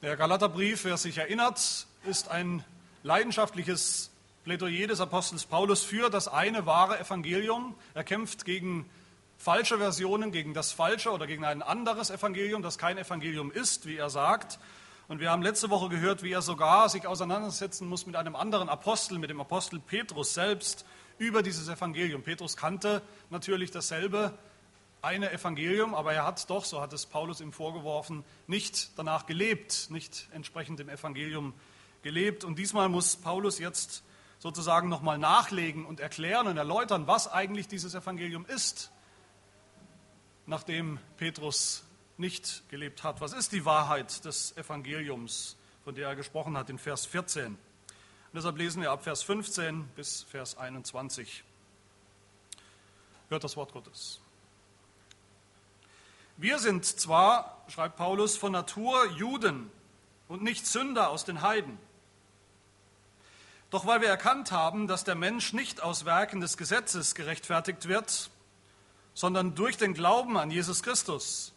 Der Galaterbrief, wer sich erinnert, ist ein leidenschaftliches Plädoyer des Apostels Paulus für das eine wahre Evangelium. Er kämpft gegen falsche Versionen, gegen das falsche oder gegen ein anderes Evangelium, das kein Evangelium ist, wie er sagt. Und wir haben letzte Woche gehört, wie er sogar sich auseinandersetzen muss mit einem anderen Apostel, mit dem Apostel Petrus selbst, über dieses Evangelium. Petrus kannte natürlich dasselbe eine Evangelium, aber er hat doch, so hat es Paulus ihm vorgeworfen, nicht danach gelebt, nicht entsprechend dem Evangelium gelebt. Und diesmal muss Paulus jetzt sozusagen nochmal nachlegen und erklären und erläutern, was eigentlich dieses Evangelium ist, nachdem Petrus nicht gelebt hat. Was ist die Wahrheit des Evangeliums, von der er gesprochen hat in Vers 14? Und deshalb lesen wir ab Vers 15 bis Vers 21. Hört das Wort Gottes. Wir sind zwar, schreibt Paulus, von Natur Juden und nicht Sünder aus den Heiden. Doch weil wir erkannt haben, dass der Mensch nicht aus Werken des Gesetzes gerechtfertigt wird, sondern durch den Glauben an Jesus Christus,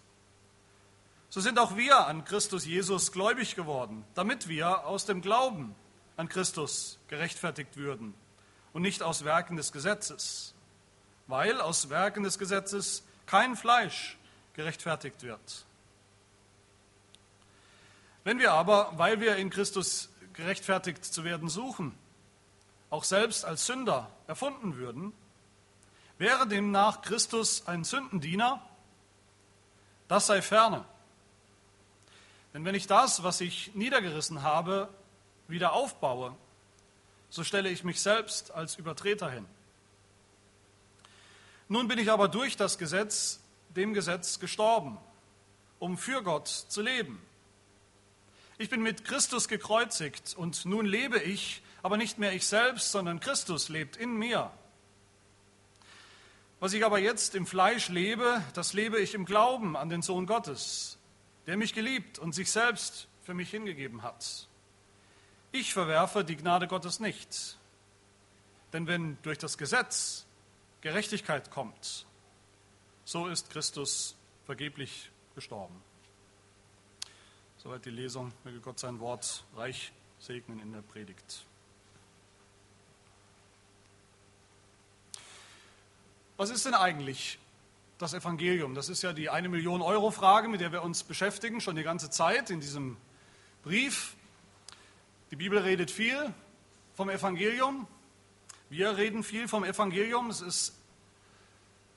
so sind auch wir an Christus Jesus gläubig geworden, damit wir aus dem Glauben an Christus gerechtfertigt würden und nicht aus Werken des Gesetzes, weil aus Werken des Gesetzes kein Fleisch gerechtfertigt wird. Wenn wir aber, weil wir in Christus gerechtfertigt zu werden suchen, auch selbst als Sünder erfunden würden, wäre demnach Christus ein Sündendiener? Das sei ferne. Denn wenn ich das, was ich niedergerissen habe, wieder aufbaue, so stelle ich mich selbst als Übertreter hin. Nun bin ich aber durch das Gesetz dem Gesetz gestorben, um für Gott zu leben. Ich bin mit Christus gekreuzigt und nun lebe ich, aber nicht mehr ich selbst, sondern Christus lebt in mir. Was ich aber jetzt im Fleisch lebe, das lebe ich im Glauben an den Sohn Gottes, der mich geliebt und sich selbst für mich hingegeben hat. Ich verwerfe die Gnade Gottes nicht. Denn wenn durch das Gesetz Gerechtigkeit kommt, so ist Christus vergeblich gestorben. Soweit die Lesung. Möge Gott sein Wort reich segnen in der Predigt. Was ist denn eigentlich das Evangelium? Das ist ja die eine Million Euro Frage, mit der wir uns beschäftigen, schon die ganze Zeit in diesem Brief. Die Bibel redet viel vom Evangelium. Wir reden viel vom Evangelium. Es ist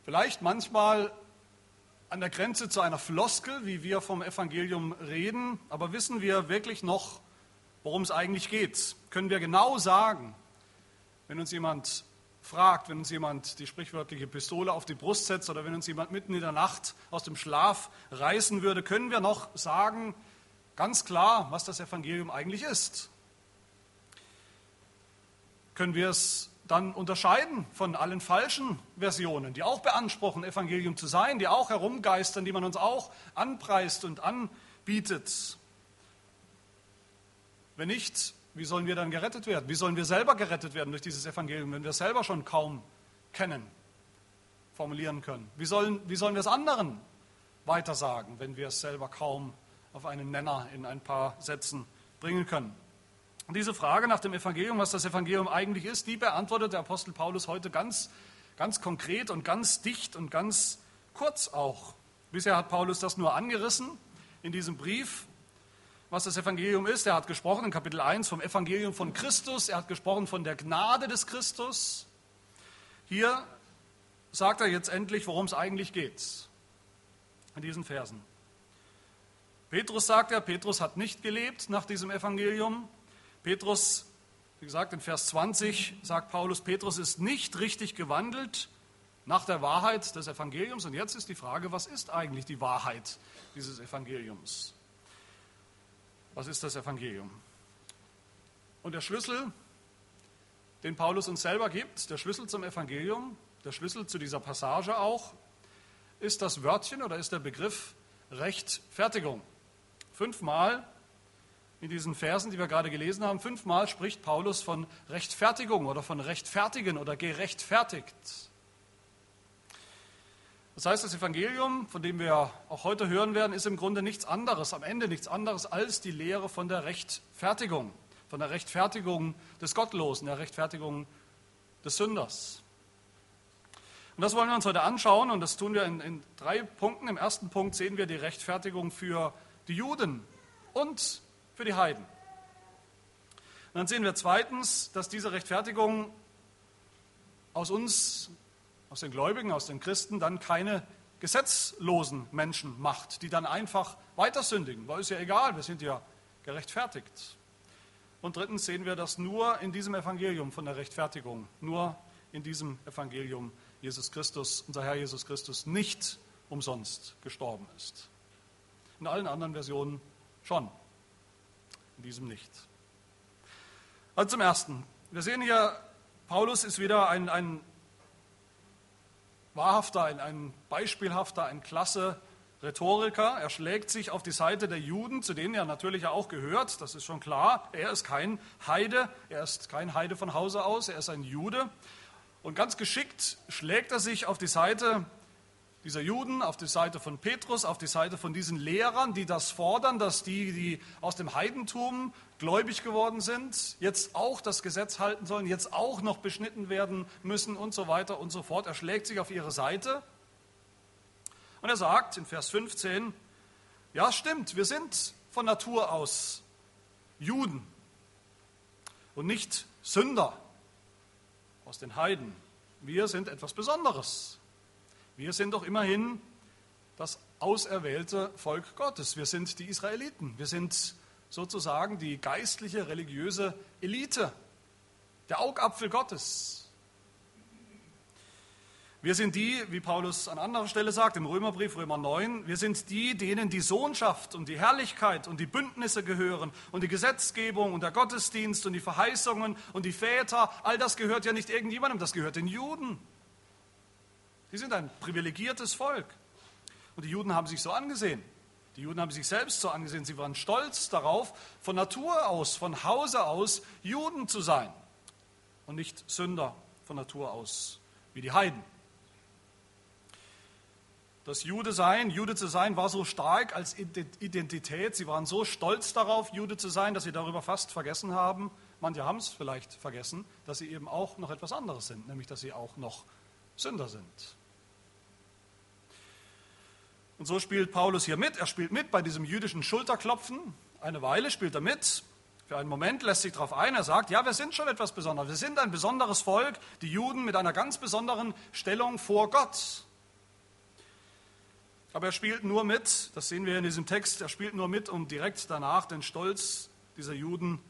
Vielleicht manchmal an der Grenze zu einer Floskel, wie wir vom Evangelium reden, aber wissen wir wirklich noch, worum es eigentlich geht? Können wir genau sagen, wenn uns jemand fragt, wenn uns jemand die sprichwörtliche Pistole auf die Brust setzt oder wenn uns jemand mitten in der Nacht aus dem Schlaf reißen würde, können wir noch sagen, ganz klar, was das Evangelium eigentlich ist? Können wir es dann unterscheiden von allen falschen Versionen, die auch beanspruchen, Evangelium zu sein, die auch herumgeistern, die man uns auch anpreist und anbietet. Wenn nicht, wie sollen wir dann gerettet werden? Wie sollen wir selber gerettet werden durch dieses Evangelium, wenn wir es selber schon kaum kennen, formulieren können? Wie sollen, wie sollen wir es anderen weitersagen, wenn wir es selber kaum auf einen Nenner in ein paar Sätzen bringen können? Diese Frage nach dem Evangelium, was das Evangelium eigentlich ist, die beantwortet der Apostel Paulus heute ganz, ganz konkret und ganz dicht und ganz kurz auch. Bisher hat Paulus das nur angerissen in diesem Brief, was das Evangelium ist. Er hat gesprochen in Kapitel 1 vom Evangelium von Christus, er hat gesprochen von der Gnade des Christus. Hier sagt er jetzt endlich, worum es eigentlich geht, in diesen Versen. Petrus sagt er, Petrus hat nicht gelebt nach diesem Evangelium, Petrus, wie gesagt, in Vers 20 sagt Paulus, Petrus ist nicht richtig gewandelt nach der Wahrheit des Evangeliums. Und jetzt ist die Frage, was ist eigentlich die Wahrheit dieses Evangeliums? Was ist das Evangelium? Und der Schlüssel, den Paulus uns selber gibt, der Schlüssel zum Evangelium, der Schlüssel zu dieser Passage auch, ist das Wörtchen oder ist der Begriff Rechtfertigung. Fünfmal in diesen Versen, die wir gerade gelesen haben, fünfmal spricht Paulus von Rechtfertigung oder von Rechtfertigen oder gerechtfertigt. Das heißt, das Evangelium, von dem wir auch heute hören werden, ist im Grunde nichts anderes, am Ende nichts anderes als die Lehre von der Rechtfertigung, von der Rechtfertigung des Gottlosen, der Rechtfertigung des Sünders. Und das wollen wir uns heute anschauen und das tun wir in, in drei Punkten. Im ersten Punkt sehen wir die Rechtfertigung für die Juden und für die Heiden. Und dann sehen wir zweitens, dass diese Rechtfertigung aus uns aus den Gläubigen, aus den Christen dann keine gesetzlosen Menschen macht, die dann einfach weiter sündigen, weil es ja egal, wir sind ja gerechtfertigt. Und drittens sehen wir, dass nur in diesem Evangelium von der Rechtfertigung, nur in diesem Evangelium Jesus Christus, unser Herr Jesus Christus, nicht umsonst gestorben ist. In allen anderen Versionen schon, in diesem nicht. Also zum Ersten, wir sehen hier, Paulus ist wieder ein, ein wahrhafter, ein, ein beispielhafter, ein klasse Rhetoriker. Er schlägt sich auf die Seite der Juden, zu denen er natürlich auch gehört, das ist schon klar. Er ist kein Heide, er ist kein Heide von Hause aus, er ist ein Jude. Und ganz geschickt schlägt er sich auf die Seite dieser Juden, auf die Seite von Petrus, auf die Seite von diesen Lehrern, die das fordern, dass die, die aus dem Heidentum gläubig geworden sind, jetzt auch das Gesetz halten sollen, jetzt auch noch beschnitten werden müssen und so weiter und so fort. Er schlägt sich auf ihre Seite und er sagt in Vers 15, ja stimmt, wir sind von Natur aus Juden und nicht Sünder aus den Heiden. Wir sind etwas Besonderes. Wir sind doch immerhin das auserwählte Volk Gottes. Wir sind die Israeliten. Wir sind sozusagen die geistliche, religiöse Elite, der Augapfel Gottes. Wir sind die, wie Paulus an anderer Stelle sagt, im Römerbrief, Römer 9, wir sind die, denen die Sohnschaft und die Herrlichkeit und die Bündnisse gehören und die Gesetzgebung und der Gottesdienst und die Verheißungen und die Väter. All das gehört ja nicht irgendjemandem, das gehört den Juden. Die sind ein privilegiertes Volk. Und die Juden haben sich so angesehen. Die Juden haben sich selbst so angesehen. Sie waren stolz darauf, von Natur aus, von Hause aus Juden zu sein und nicht Sünder von Natur aus, wie die Heiden. Das Jude sein, Jude zu sein, war so stark als Identität. Sie waren so stolz darauf, Jude zu sein, dass sie darüber fast vergessen haben, manche haben es vielleicht vergessen, dass sie eben auch noch etwas anderes sind, nämlich dass sie auch noch Sünder sind. Und so spielt Paulus hier mit. Er spielt mit bei diesem jüdischen Schulterklopfen. Eine Weile spielt er mit. Für einen Moment lässt sich darauf ein. Er sagt, ja, wir sind schon etwas Besonderes. Wir sind ein besonderes Volk, die Juden mit einer ganz besonderen Stellung vor Gott. Aber er spielt nur mit, das sehen wir in diesem Text, er spielt nur mit, um direkt danach den Stolz dieser Juden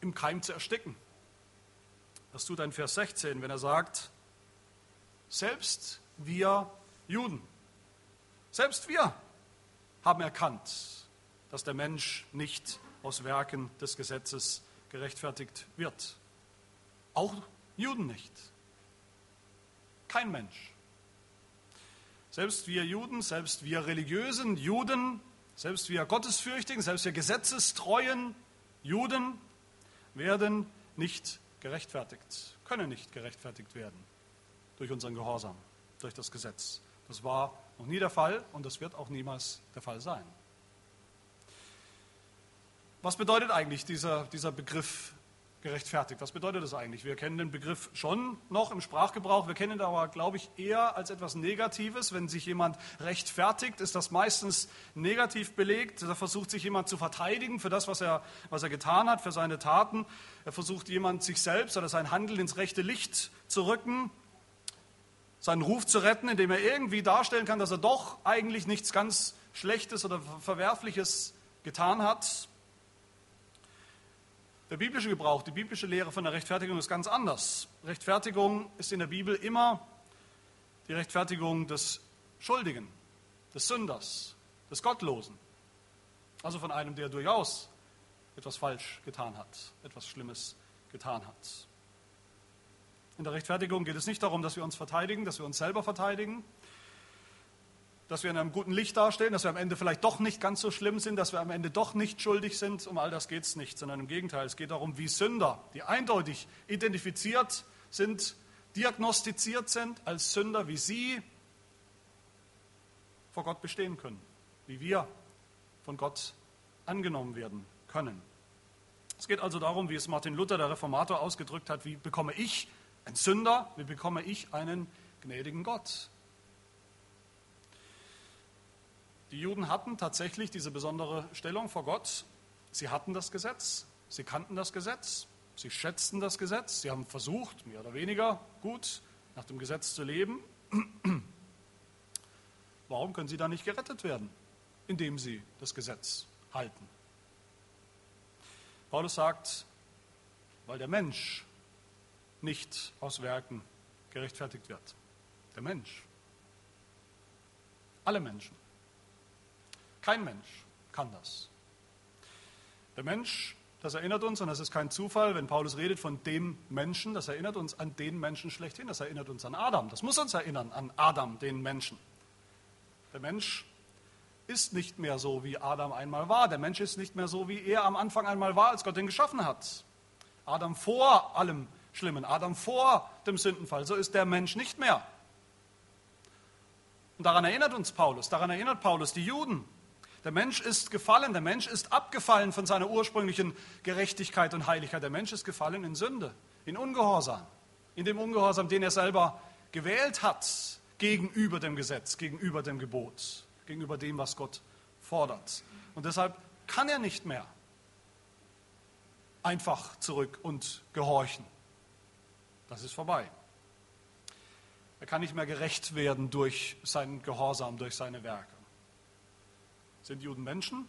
im Keim zu ersticken. Das tut er in Vers 16, wenn er sagt, selbst wir Juden. Selbst wir haben erkannt, dass der Mensch nicht aus Werken des Gesetzes gerechtfertigt wird. Auch Juden nicht. Kein Mensch. Selbst wir Juden, selbst wir religiösen Juden, selbst wir Gottesfürchtigen, selbst wir gesetzestreuen Juden werden nicht gerechtfertigt, können nicht gerechtfertigt werden durch unseren Gehorsam, durch das Gesetz. Das war noch nie der Fall und das wird auch niemals der Fall sein. Was bedeutet eigentlich dieser, dieser Begriff gerechtfertigt? Was bedeutet das eigentlich? Wir kennen den Begriff schon noch im Sprachgebrauch, wir kennen ihn aber, glaube ich, eher als etwas Negatives. Wenn sich jemand rechtfertigt, ist das meistens negativ belegt. Da versucht sich jemand zu verteidigen für das, was er, was er getan hat, für seine Taten. Er versucht jemand, sich selbst oder sein Handeln ins rechte Licht zu rücken seinen Ruf zu retten, indem er irgendwie darstellen kann, dass er doch eigentlich nichts ganz Schlechtes oder Verwerfliches getan hat. Der biblische Gebrauch, die biblische Lehre von der Rechtfertigung ist ganz anders. Rechtfertigung ist in der Bibel immer die Rechtfertigung des Schuldigen, des Sünders, des Gottlosen. Also von einem, der durchaus etwas falsch getan hat, etwas Schlimmes getan hat. In der Rechtfertigung geht es nicht darum, dass wir uns verteidigen, dass wir uns selber verteidigen, dass wir in einem guten Licht dastehen, dass wir am Ende vielleicht doch nicht ganz so schlimm sind, dass wir am Ende doch nicht schuldig sind. Um all das geht es nicht, sondern im Gegenteil, es geht darum, wie Sünder, die eindeutig identifiziert sind, diagnostiziert sind als Sünder, wie sie vor Gott bestehen können, wie wir von Gott angenommen werden können. Es geht also darum, wie es Martin Luther, der Reformator, ausgedrückt hat, wie bekomme ich ein Sünder, wie bekomme ich einen gnädigen Gott. Die Juden hatten tatsächlich diese besondere Stellung vor Gott. Sie hatten das Gesetz, sie kannten das Gesetz, sie schätzten das Gesetz, sie haben versucht, mehr oder weniger gut nach dem Gesetz zu leben. Warum können sie da nicht gerettet werden, indem sie das Gesetz halten? Paulus sagt, weil der Mensch nicht aus Werken gerechtfertigt wird. Der Mensch. Alle Menschen. Kein Mensch kann das. Der Mensch, das erinnert uns, und das ist kein Zufall, wenn Paulus redet von dem Menschen, das erinnert uns an den Menschen schlechthin, das erinnert uns an Adam. Das muss uns erinnern an Adam, den Menschen. Der Mensch ist nicht mehr so, wie Adam einmal war. Der Mensch ist nicht mehr so, wie er am Anfang einmal war, als Gott ihn geschaffen hat. Adam vor allem Schlimmen, Adam vor dem Sündenfall. So ist der Mensch nicht mehr. Und daran erinnert uns Paulus, daran erinnert Paulus die Juden. Der Mensch ist gefallen, der Mensch ist abgefallen von seiner ursprünglichen Gerechtigkeit und Heiligkeit. Der Mensch ist gefallen in Sünde, in Ungehorsam, in dem Ungehorsam, den er selber gewählt hat gegenüber dem Gesetz, gegenüber dem Gebot, gegenüber dem, was Gott fordert. Und deshalb kann er nicht mehr einfach zurück und gehorchen. Das ist vorbei. Er kann nicht mehr gerecht werden durch seinen Gehorsam, durch seine Werke. Sind Juden Menschen?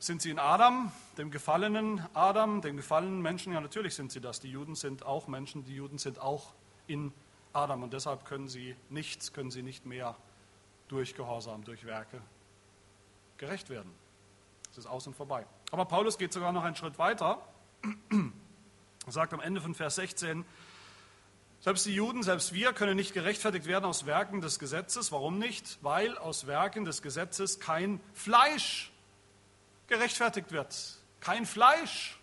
Sind sie in Adam, dem gefallenen Adam, dem gefallenen Menschen? Ja, natürlich sind sie das. Die Juden sind auch Menschen, die Juden sind auch in Adam und deshalb können sie nichts, können sie nicht mehr durch Gehorsam, durch Werke gerecht werden. Es ist aus und vorbei. Aber Paulus geht sogar noch einen Schritt weiter. Er sagt am Ende von Vers 16, selbst die Juden, selbst wir können nicht gerechtfertigt werden aus Werken des Gesetzes. Warum nicht? Weil aus Werken des Gesetzes kein Fleisch gerechtfertigt wird. Kein Fleisch.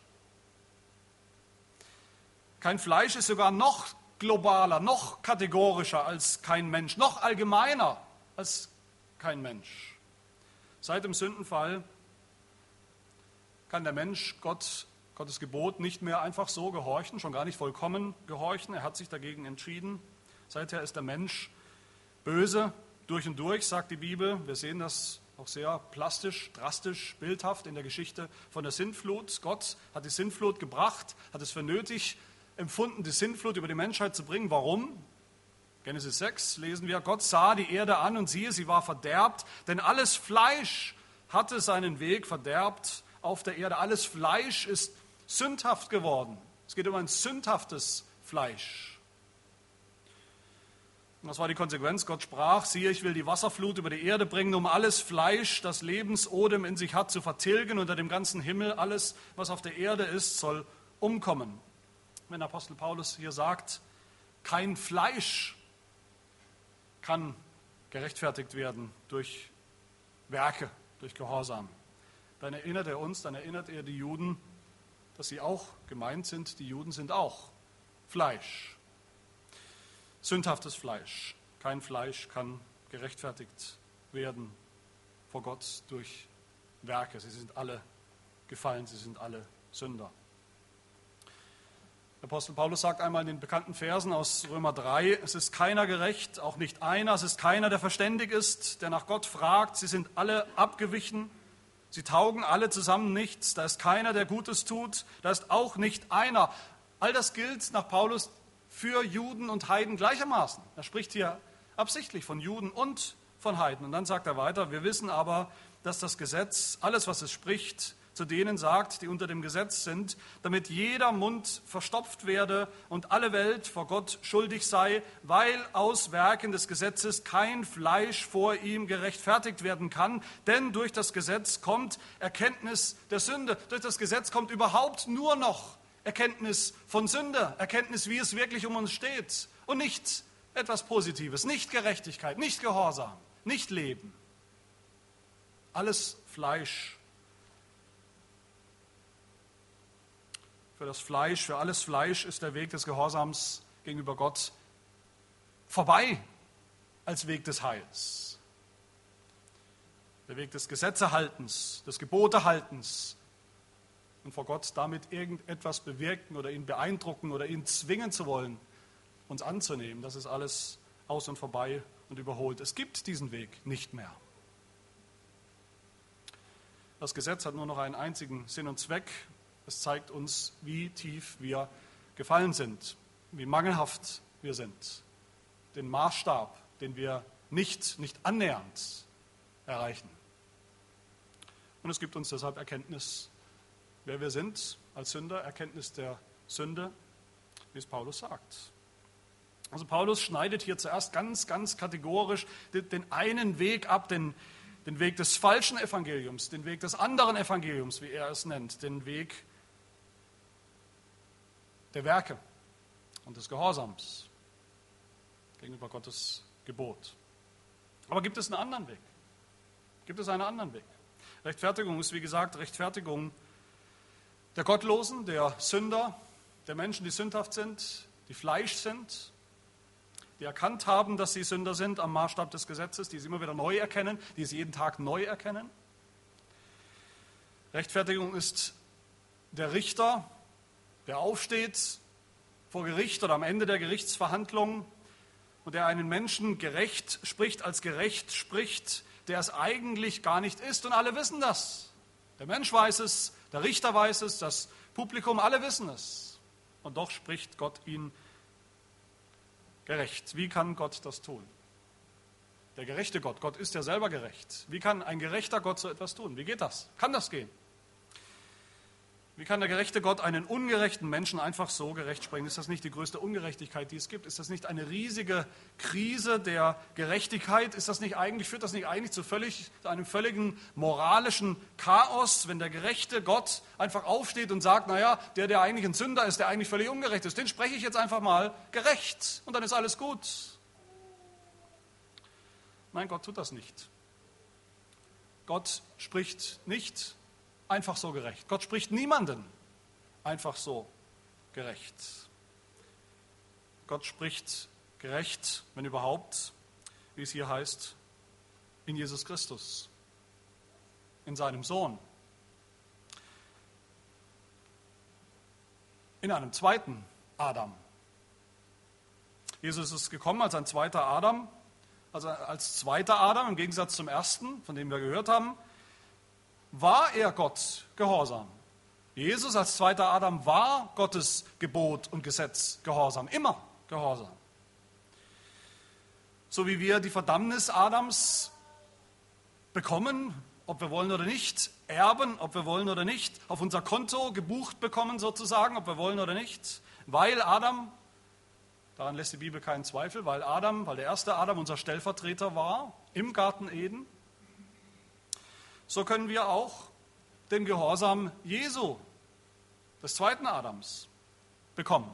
Kein Fleisch ist sogar noch globaler, noch kategorischer als kein Mensch, noch allgemeiner als kein Mensch. Seit dem Sündenfall kann der Mensch Gott Gottes Gebot nicht mehr einfach so gehorchen, schon gar nicht vollkommen gehorchen. Er hat sich dagegen entschieden. Seither ist der Mensch böse durch und durch, sagt die Bibel. Wir sehen das auch sehr plastisch, drastisch, bildhaft in der Geschichte von der Sintflut. Gott hat die Sintflut gebracht, hat es für nötig empfunden, die Sintflut über die Menschheit zu bringen. Warum? Genesis 6 lesen wir, Gott sah die Erde an und siehe, sie war verderbt, denn alles Fleisch hatte seinen Weg verderbt auf der Erde. Alles Fleisch ist sündhaft geworden. Es geht um ein sündhaftes Fleisch. Und das war die Konsequenz. Gott sprach, siehe, ich will die Wasserflut über die Erde bringen, um alles Fleisch, das Lebensodem in sich hat, zu vertilgen. Unter dem ganzen Himmel, alles, was auf der Erde ist, soll umkommen. Wenn Apostel Paulus hier sagt, kein Fleisch kann gerechtfertigt werden durch Werke, durch Gehorsam, dann erinnert er uns, dann erinnert er die Juden dass sie auch gemeint sind, die Juden sind auch Fleisch. Sündhaftes Fleisch. Kein Fleisch kann gerechtfertigt werden vor Gott durch Werke. Sie sind alle gefallen, sie sind alle Sünder. Der Apostel Paulus sagt einmal in den bekannten Versen aus Römer 3, es ist keiner gerecht, auch nicht einer, es ist keiner, der verständig ist, der nach Gott fragt, sie sind alle abgewichen, Sie taugen alle zusammen nichts. Da ist keiner, der Gutes tut. Da ist auch nicht einer. All das gilt nach Paulus für Juden und Heiden gleichermaßen. Er spricht hier absichtlich von Juden und von Heiden. Und dann sagt er weiter, wir wissen aber, dass das Gesetz, alles was es spricht, zu denen sagt, die unter dem Gesetz sind, damit jeder Mund verstopft werde und alle Welt vor Gott schuldig sei, weil aus Werken des Gesetzes kein Fleisch vor ihm gerechtfertigt werden kann. Denn durch das Gesetz kommt Erkenntnis der Sünde. Durch das Gesetz kommt überhaupt nur noch Erkenntnis von Sünde, Erkenntnis, wie es wirklich um uns steht und nicht etwas Positives, nicht Gerechtigkeit, nicht Gehorsam, nicht Leben. Alles Fleisch Für das Fleisch, für alles Fleisch ist der Weg des Gehorsams gegenüber Gott vorbei. als Weg des Heils. Der Weg des Gesetzehaltens, des Gebotehaltens und vor Gott damit irgendetwas bewirken oder ihn beeindrucken oder ihn zwingen zu wollen, uns anzunehmen, das ist alles aus und vorbei und überholt. Es gibt diesen Weg nicht mehr. Das Gesetz hat nur noch einen einzigen Sinn und Zweck. Es zeigt uns, wie tief wir gefallen sind, wie mangelhaft wir sind. Den Maßstab, den wir nicht, nicht annähernd erreichen. Und es gibt uns deshalb Erkenntnis, wer wir sind als Sünder, Erkenntnis der Sünde, wie es Paulus sagt. Also Paulus schneidet hier zuerst ganz, ganz kategorisch den einen Weg ab, den, den Weg des falschen Evangeliums, den Weg des anderen Evangeliums, wie er es nennt, den Weg der Werke und des Gehorsams gegenüber Gottes Gebot. Aber gibt es einen anderen Weg? Gibt es einen anderen Weg? Rechtfertigung ist, wie gesagt, Rechtfertigung der Gottlosen, der Sünder, der Menschen, die sündhaft sind, die Fleisch sind, die erkannt haben, dass sie Sünder sind am Maßstab des Gesetzes, die es immer wieder neu erkennen, die es jeden Tag neu erkennen. Rechtfertigung ist der Richter, der aufsteht vor Gericht oder am Ende der Gerichtsverhandlung und der einen Menschen gerecht spricht, als gerecht spricht, der es eigentlich gar nicht ist. Und alle wissen das. Der Mensch weiß es, der Richter weiß es, das Publikum, alle wissen es. Und doch spricht Gott ihn gerecht. Wie kann Gott das tun? Der gerechte Gott, Gott ist ja selber gerecht. Wie kann ein gerechter Gott so etwas tun? Wie geht das? Kann das gehen? Wie kann der gerechte Gott einen ungerechten Menschen einfach so gerecht sprechen? Ist das nicht die größte Ungerechtigkeit, die es gibt? Ist das nicht eine riesige Krise der Gerechtigkeit? Ist das nicht eigentlich, führt das nicht eigentlich zu, völlig, zu einem völligen moralischen Chaos, wenn der gerechte Gott einfach aufsteht und sagt, naja, der, der eigentlich ein Sünder ist, der eigentlich völlig ungerecht ist, den spreche ich jetzt einfach mal gerecht und dann ist alles gut. Nein, Gott tut das nicht. Gott spricht nicht einfach so gerecht. Gott spricht niemanden einfach so gerecht. Gott spricht gerecht, wenn überhaupt, wie es hier heißt, in Jesus Christus, in seinem Sohn. In einem zweiten Adam. Jesus ist gekommen als ein zweiter Adam, also als zweiter Adam im Gegensatz zum ersten, von dem wir gehört haben war er Gott gehorsam. Jesus als zweiter Adam war Gottes Gebot und Gesetz gehorsam, immer gehorsam. So wie wir die Verdammnis Adams bekommen, ob wir wollen oder nicht, erben, ob wir wollen oder nicht, auf unser Konto gebucht bekommen sozusagen, ob wir wollen oder nicht, weil Adam, daran lässt die Bibel keinen Zweifel, weil Adam, weil der erste Adam unser Stellvertreter war im Garten Eden, so können wir auch den Gehorsam Jesu, des zweiten Adams, bekommen,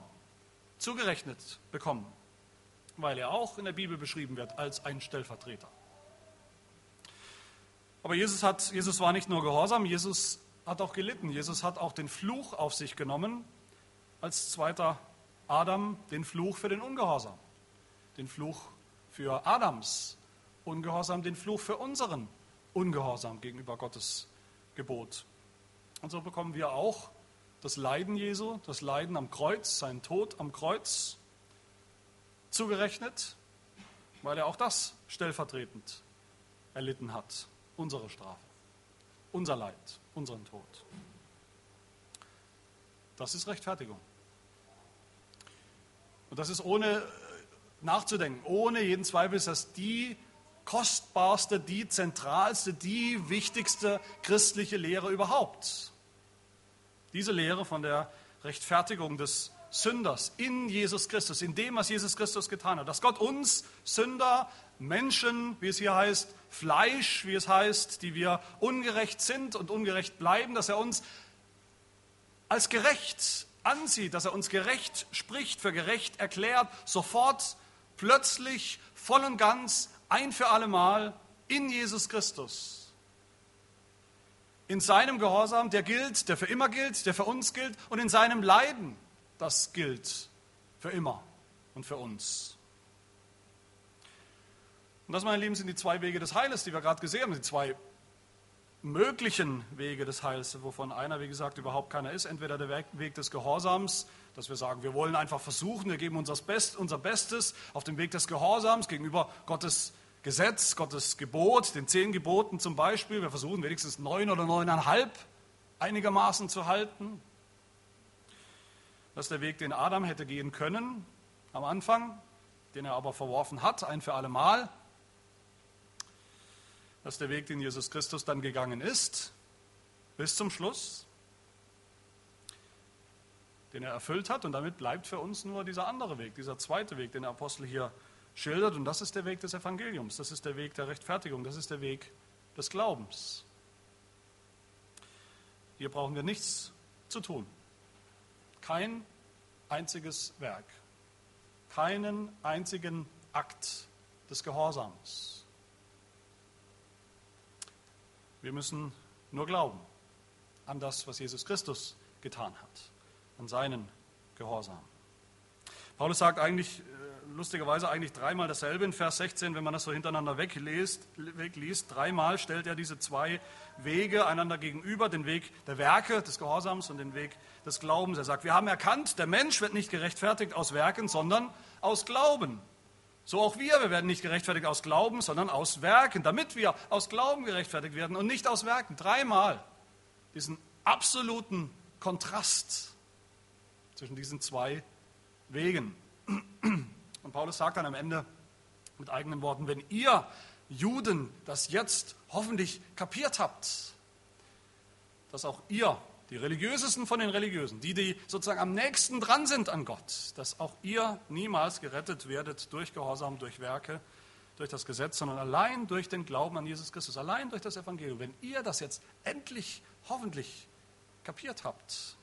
zugerechnet bekommen, weil er auch in der Bibel beschrieben wird als ein Stellvertreter. Aber Jesus, hat, Jesus war nicht nur gehorsam, Jesus hat auch gelitten. Jesus hat auch den Fluch auf sich genommen, als zweiter Adam den Fluch für den Ungehorsam, den Fluch für Adams Ungehorsam, den Fluch für unseren ungehorsam gegenüber Gottes Gebot. Und so bekommen wir auch das Leiden Jesu, das Leiden am Kreuz, sein Tod am Kreuz zugerechnet, weil er auch das stellvertretend erlitten hat, unsere Strafe, unser Leid, unseren Tod. Das ist Rechtfertigung. Und das ist ohne nachzudenken, ohne jeden Zweifel ist das die kostbarste, die zentralste, die wichtigste christliche Lehre überhaupt. Diese Lehre von der Rechtfertigung des Sünders in Jesus Christus, in dem, was Jesus Christus getan hat. Dass Gott uns Sünder, Menschen, wie es hier heißt, Fleisch, wie es heißt, die wir ungerecht sind und ungerecht bleiben, dass er uns als gerecht ansieht, dass er uns gerecht spricht, für gerecht erklärt, sofort, plötzlich, voll und ganz ein für allemal in Jesus Christus. In seinem Gehorsam, der gilt, der für immer gilt, der für uns gilt, und in seinem Leiden, das gilt für immer und für uns. Und das, meine Lieben, sind die zwei Wege des Heiles, die wir gerade gesehen haben, die zwei möglichen Wege des Heils, wovon einer, wie gesagt, überhaupt keiner ist. Entweder der Weg des Gehorsams, dass wir sagen, wir wollen einfach versuchen, wir geben unser, unser Bestes auf dem Weg des Gehorsams gegenüber Gottes Gesetz, Gottes Gebot, den zehn Geboten zum Beispiel. Wir versuchen wenigstens neun oder neuneinhalb einigermaßen zu halten. Das ist der Weg, den Adam hätte gehen können am Anfang, den er aber verworfen hat, ein für alle Mal. Das ist der Weg, den Jesus Christus dann gegangen ist, bis zum Schluss, den er erfüllt hat. Und damit bleibt für uns nur dieser andere Weg, dieser zweite Weg, den der Apostel hier schildert. Und das ist der Weg des Evangeliums, das ist der Weg der Rechtfertigung, das ist der Weg des Glaubens. Hier brauchen wir nichts zu tun. Kein einziges Werk, keinen einzigen Akt des Gehorsams. Wir müssen nur glauben an das, was Jesus Christus getan hat, an seinen Gehorsam. Paulus sagt eigentlich, äh, lustigerweise eigentlich dreimal dasselbe in Vers 16, wenn man das so hintereinander wegliest, wegliest. Dreimal stellt er diese zwei Wege einander gegenüber, den Weg der Werke, des Gehorsams und den Weg des Glaubens. Er sagt, wir haben erkannt, der Mensch wird nicht gerechtfertigt aus Werken, sondern aus Glauben. So auch wir, wir werden nicht gerechtfertigt aus Glauben, sondern aus Werken, damit wir aus Glauben gerechtfertigt werden und nicht aus Werken. Dreimal diesen absoluten Kontrast zwischen diesen zwei Wegen. Und Paulus sagt dann am Ende mit eigenen Worten, wenn ihr Juden das jetzt hoffentlich kapiert habt, dass auch ihr die religiösesten von den Religiösen, die, die sozusagen am nächsten dran sind an Gott, dass auch ihr niemals gerettet werdet durch Gehorsam, durch Werke, durch das Gesetz, sondern allein durch den Glauben an Jesus Christus, allein durch das Evangelium. Wenn ihr das jetzt endlich, hoffentlich kapiert habt,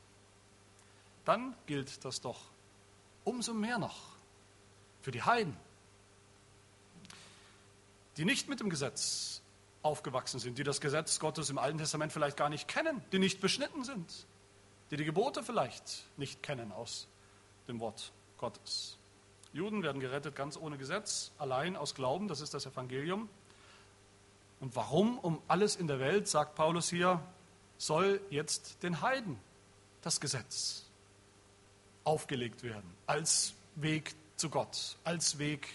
dann gilt das doch umso mehr noch für die Heiden, die nicht mit dem Gesetz aufgewachsen sind, die das Gesetz Gottes im Alten Testament vielleicht gar nicht kennen, die nicht beschnitten sind, die die Gebote vielleicht nicht kennen aus dem Wort Gottes. Juden werden gerettet ganz ohne Gesetz, allein aus Glauben, das ist das Evangelium. Und warum um alles in der Welt, sagt Paulus hier, soll jetzt den Heiden das Gesetz aufgelegt werden als Weg zu Gott, als Weg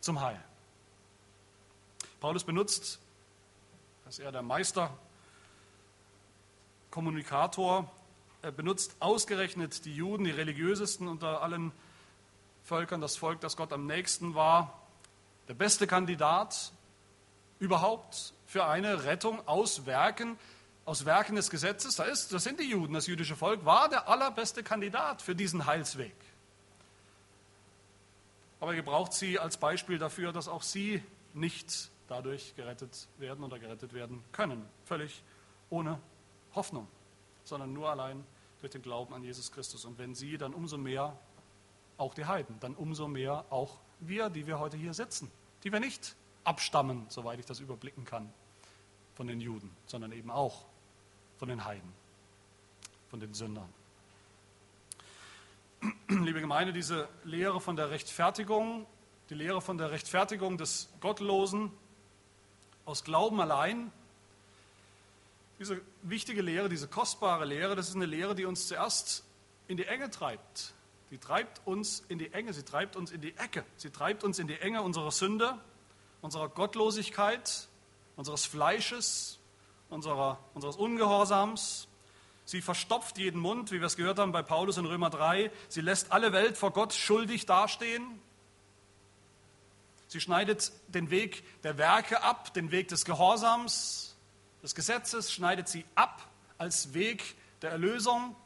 zum Heil? Paulus benutzt, das ist er der Meisterkommunikator, er benutzt ausgerechnet die Juden, die religiösesten unter allen Völkern, das Volk, das Gott am nächsten war, der beste Kandidat überhaupt für eine Rettung aus Werken, aus Werken des Gesetzes. Da ist, das sind die Juden, das jüdische Volk war der allerbeste Kandidat für diesen Heilsweg. Aber er gebraucht sie als Beispiel dafür, dass auch sie nicht dadurch gerettet werden oder gerettet werden können. Völlig ohne Hoffnung, sondern nur allein durch den Glauben an Jesus Christus. Und wenn sie, dann umso mehr auch die Heiden, dann umso mehr auch wir, die wir heute hier sitzen, die wir nicht abstammen, soweit ich das überblicken kann, von den Juden, sondern eben auch von den Heiden, von den Sündern. Liebe Gemeinde, diese Lehre von der Rechtfertigung, die Lehre von der Rechtfertigung des Gottlosen, aus Glauben allein. Diese wichtige Lehre, diese kostbare Lehre, das ist eine Lehre, die uns zuerst in die Enge treibt. Die treibt uns in die Enge, sie treibt uns in die Ecke. Sie treibt uns in die Enge unserer Sünde, unserer Gottlosigkeit, unseres Fleisches, unserer, unseres Ungehorsams. Sie verstopft jeden Mund, wie wir es gehört haben bei Paulus in Römer 3. Sie lässt alle Welt vor Gott schuldig dastehen. Sie schneidet den Weg der Werke ab, den Weg des Gehorsams, des Gesetzes, schneidet sie ab als Weg der Erlösung.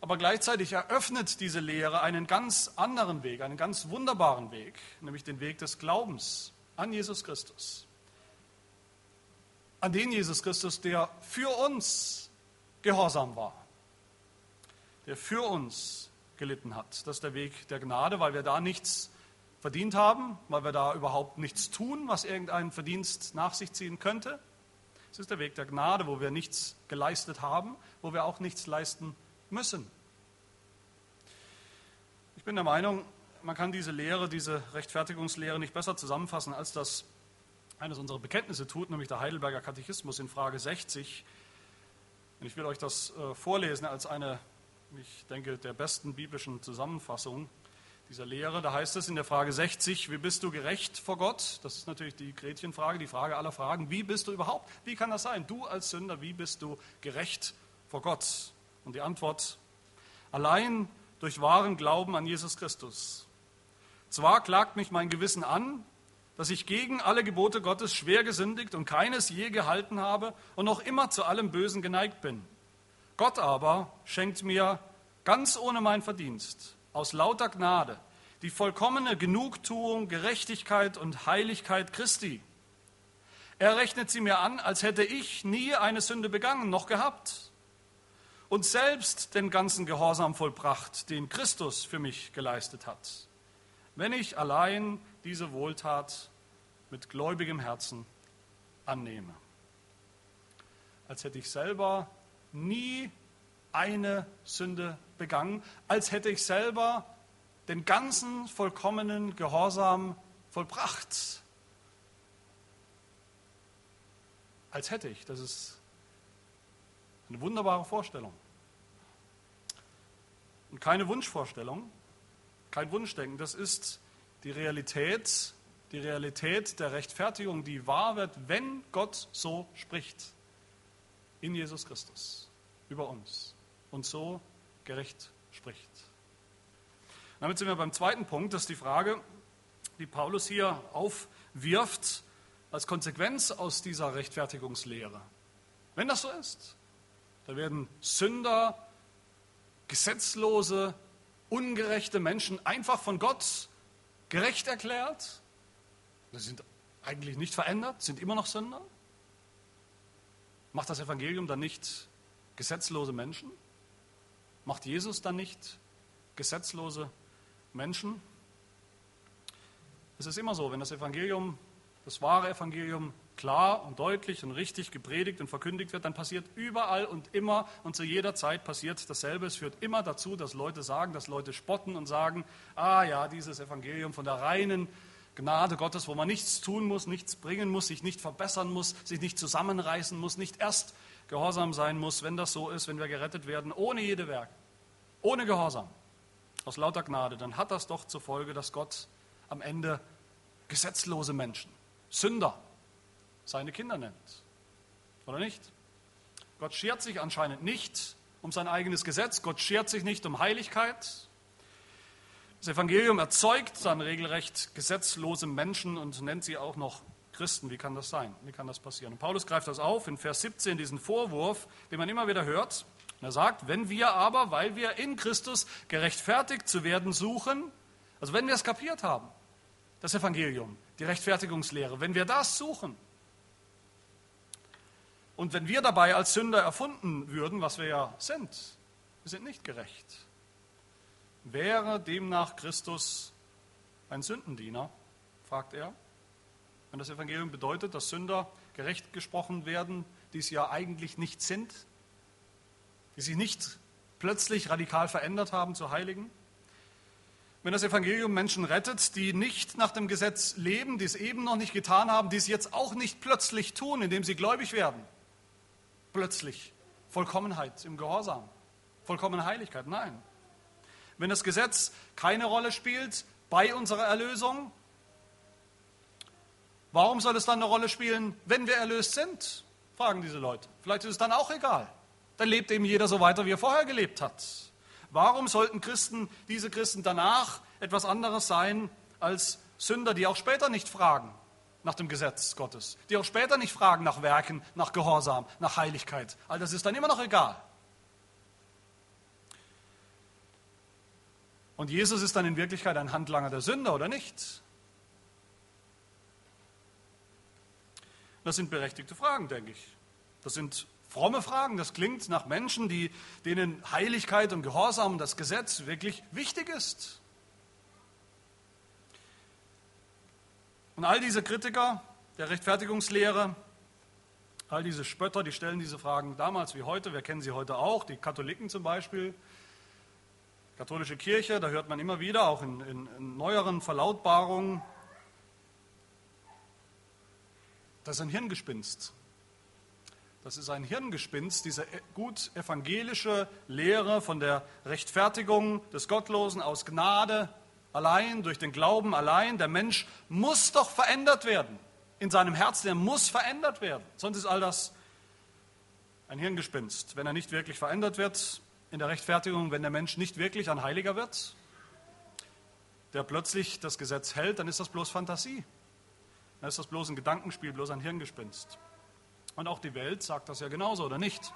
Aber gleichzeitig eröffnet diese Lehre einen ganz anderen Weg, einen ganz wunderbaren Weg, nämlich den Weg des Glaubens an Jesus Christus. An den Jesus Christus, der für uns gehorsam war, der für uns gelitten hat. Das ist der Weg der Gnade, weil wir da nichts verdient haben, weil wir da überhaupt nichts tun, was irgendeinen Verdienst nach sich ziehen könnte. Es ist der Weg der Gnade, wo wir nichts geleistet haben, wo wir auch nichts leisten müssen. Ich bin der Meinung, man kann diese Lehre, diese Rechtfertigungslehre nicht besser zusammenfassen, als das eines unserer Bekenntnisse tut, nämlich der Heidelberger Katechismus in Frage 60. Und ich will euch das äh, vorlesen als eine, ich denke, der besten biblischen Zusammenfassung dieser Lehre. Da heißt es in der Frage 60, wie bist du gerecht vor Gott? Das ist natürlich die Gretchenfrage, die Frage aller Fragen. Wie bist du überhaupt? Wie kann das sein? Du als Sünder, wie bist du gerecht vor Gott? Und die Antwort, allein durch wahren Glauben an Jesus Christus. Zwar klagt mich mein Gewissen an, dass ich gegen alle Gebote Gottes schwer gesündigt und keines je gehalten habe und noch immer zu allem Bösen geneigt bin. Gott aber schenkt mir ganz ohne mein Verdienst aus lauter Gnade die vollkommene Genugtuung, Gerechtigkeit und Heiligkeit Christi. Er rechnet sie mir an, als hätte ich nie eine Sünde begangen noch gehabt und selbst den ganzen Gehorsam vollbracht, den Christus für mich geleistet hat, wenn ich allein diese Wohltat mit gläubigem Herzen annehme. Als hätte ich selber nie eine Sünde begangen, als hätte ich selber den ganzen vollkommenen Gehorsam vollbracht. Als hätte ich. Das ist eine wunderbare Vorstellung. Und keine Wunschvorstellung, kein Wunschdenken. Das ist die Realität, die Realität der Rechtfertigung, die wahr wird, wenn Gott so spricht. In Jesus Christus. Über uns. Und so gerecht spricht. Damit sind wir beim zweiten Punkt, das ist die Frage, die Paulus hier aufwirft als Konsequenz aus dieser Rechtfertigungslehre. Wenn das so ist, dann werden Sünder, gesetzlose, ungerechte Menschen einfach von Gott gerecht erklärt. Sie sind eigentlich nicht verändert, sind immer noch Sünder. Macht das Evangelium dann nicht gesetzlose Menschen? Macht Jesus dann nicht gesetzlose Menschen? Es ist immer so, wenn das Evangelium, das wahre Evangelium klar und deutlich und richtig gepredigt und verkündigt wird, dann passiert überall und immer und zu jeder Zeit passiert dasselbe. Es führt immer dazu, dass Leute sagen, dass Leute spotten und sagen, ah ja, dieses Evangelium von der reinen Gnade Gottes, wo man nichts tun muss, nichts bringen muss, sich nicht verbessern muss, sich nicht zusammenreißen muss, nicht erst gehorsam sein muss, wenn das so ist, wenn wir gerettet werden, ohne jede Werke, ohne Gehorsam, aus lauter Gnade, dann hat das doch zur Folge, dass Gott am Ende gesetzlose Menschen, Sünder, seine Kinder nennt. Oder nicht? Gott schert sich anscheinend nicht um sein eigenes Gesetz, Gott schert sich nicht um Heiligkeit. Das Evangelium erzeugt dann regelrecht gesetzlose Menschen und nennt sie auch noch Christen. Wie kann das sein? Wie kann das passieren? Und Paulus greift das auf in Vers 17, diesen Vorwurf, den man immer wieder hört. Und er sagt, wenn wir aber, weil wir in Christus gerechtfertigt zu werden suchen, also wenn wir es kapiert haben, das Evangelium, die Rechtfertigungslehre, wenn wir das suchen, und wenn wir dabei als Sünder erfunden würden, was wir ja sind, wir sind nicht gerecht, wäre demnach Christus ein Sündendiener, fragt er. Wenn das Evangelium bedeutet, dass Sünder gerecht gesprochen werden, die es ja eigentlich nicht sind, die sich nicht plötzlich radikal verändert haben zu Heiligen. Wenn das Evangelium Menschen rettet, die nicht nach dem Gesetz leben, die es eben noch nicht getan haben, die es jetzt auch nicht plötzlich tun, indem sie gläubig werden, plötzlich Vollkommenheit im Gehorsam, vollkommene Heiligkeit. Nein. Wenn das Gesetz keine Rolle spielt bei unserer Erlösung, warum soll es dann eine Rolle spielen, wenn wir erlöst sind? Fragen diese Leute. Vielleicht ist es dann auch egal. Dann lebt eben jeder so weiter, wie er vorher gelebt hat. Warum sollten Christen, diese Christen danach etwas anderes sein als Sünder, die auch später nicht fragen, nach dem Gesetz Gottes, die auch später nicht fragen nach Werken, nach Gehorsam, nach Heiligkeit. All das ist dann immer noch egal. Und Jesus ist dann in Wirklichkeit ein Handlanger der Sünder, oder nicht? Das sind berechtigte Fragen, denke ich. Das sind fromme Fragen. Das klingt nach Menschen, die, denen Heiligkeit und Gehorsam und das Gesetz wirklich wichtig ist. Und all diese Kritiker der Rechtfertigungslehre, all diese Spötter, die stellen diese Fragen damals wie heute, wir kennen sie heute auch, die Katholiken zum Beispiel, katholische Kirche, da hört man immer wieder, auch in, in, in neueren Verlautbarungen, das ist ein Hirngespinst. Das ist ein Hirngespinst, diese gut evangelische Lehre von der Rechtfertigung des Gottlosen aus Gnade allein, durch den Glauben allein. Der Mensch muss doch verändert werden in seinem Herzen, er muss verändert werden. Sonst ist all das ein Hirngespinst. Wenn er nicht wirklich verändert wird in der Rechtfertigung, wenn der Mensch nicht wirklich ein Heiliger wird, der plötzlich das Gesetz hält, dann ist das bloß Fantasie. Dann ist das bloß ein Gedankenspiel, bloß ein Hirngespinst. Und auch die Welt sagt das ja genauso, oder nicht?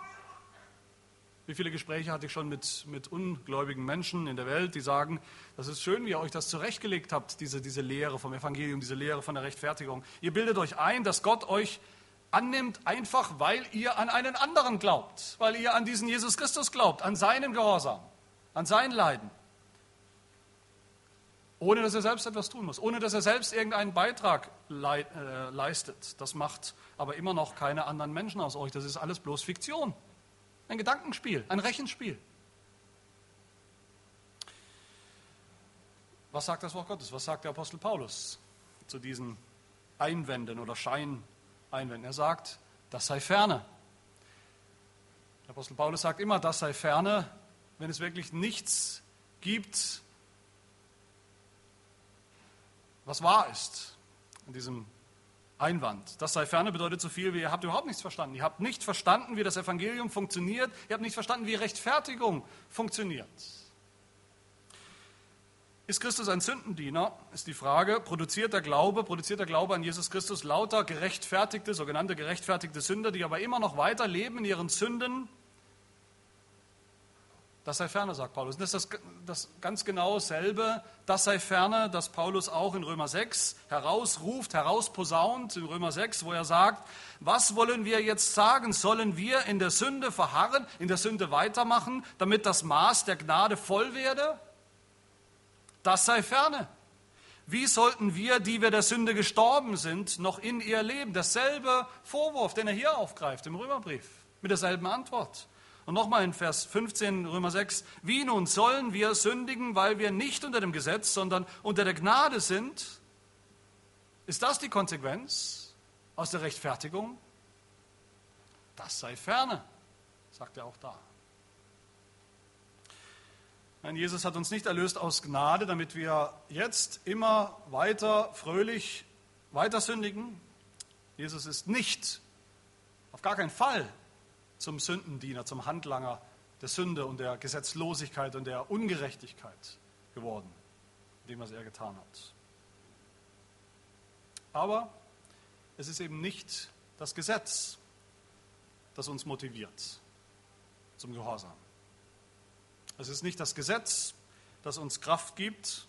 Wie viele Gespräche hatte ich schon mit, mit ungläubigen Menschen in der Welt, die sagen, das ist schön, wie ihr euch das zurechtgelegt habt, diese, diese Lehre vom Evangelium, diese Lehre von der Rechtfertigung. Ihr bildet euch ein, dass Gott euch annimmt, einfach weil ihr an einen anderen glaubt, weil ihr an diesen Jesus Christus glaubt, an seinen Gehorsam, an sein Leiden. Ohne dass er selbst etwas tun muss, ohne dass er selbst irgendeinen Beitrag äh, leistet. Das macht aber immer noch keine anderen Menschen aus euch. Das ist alles bloß Fiktion. Ein Gedankenspiel, ein Rechenspiel. Was sagt das Wort Gottes? Was sagt der Apostel Paulus zu diesen Einwänden oder Scheineinwänden? Er sagt, das sei ferne. Der Apostel Paulus sagt immer, das sei ferne, wenn es wirklich nichts gibt, was wahr ist in diesem Einwand. Das sei ferne bedeutet so viel wie, ihr habt überhaupt nichts verstanden. Ihr habt nicht verstanden, wie das Evangelium funktioniert. Ihr habt nicht verstanden, wie Rechtfertigung funktioniert. Ist Christus ein Sündendiener? Ist die Frage. Produziert der Glaube, produziert der Glaube an Jesus Christus lauter gerechtfertigte, sogenannte gerechtfertigte Sünder, die aber immer noch weiter leben in ihren Sünden das sei ferne, sagt Paulus. das ist das, das ganz genau dasselbe, das sei ferne, das Paulus auch in Römer 6 herausruft, herausposaunt, in Römer 6, wo er sagt, was wollen wir jetzt sagen? Sollen wir in der Sünde verharren, in der Sünde weitermachen, damit das Maß der Gnade voll werde? Das sei ferne. Wie sollten wir, die wir der Sünde gestorben sind, noch in ihr leben? Dasselbe Vorwurf, den er hier aufgreift im Römerbrief, mit derselben Antwort. Und nochmal in Vers 15, Römer 6, wie nun sollen wir sündigen, weil wir nicht unter dem Gesetz, sondern unter der Gnade sind? Ist das die Konsequenz aus der Rechtfertigung? Das sei ferne, sagt er auch da. Nein, Jesus hat uns nicht erlöst aus Gnade, damit wir jetzt immer weiter fröhlich weiter sündigen. Jesus ist nicht, auf gar keinen Fall zum Sündendiener, zum Handlanger der Sünde und der Gesetzlosigkeit und der Ungerechtigkeit geworden, dem, was er getan hat. Aber es ist eben nicht das Gesetz, das uns motiviert zum Gehorsam. Es ist nicht das Gesetz, das uns Kraft gibt,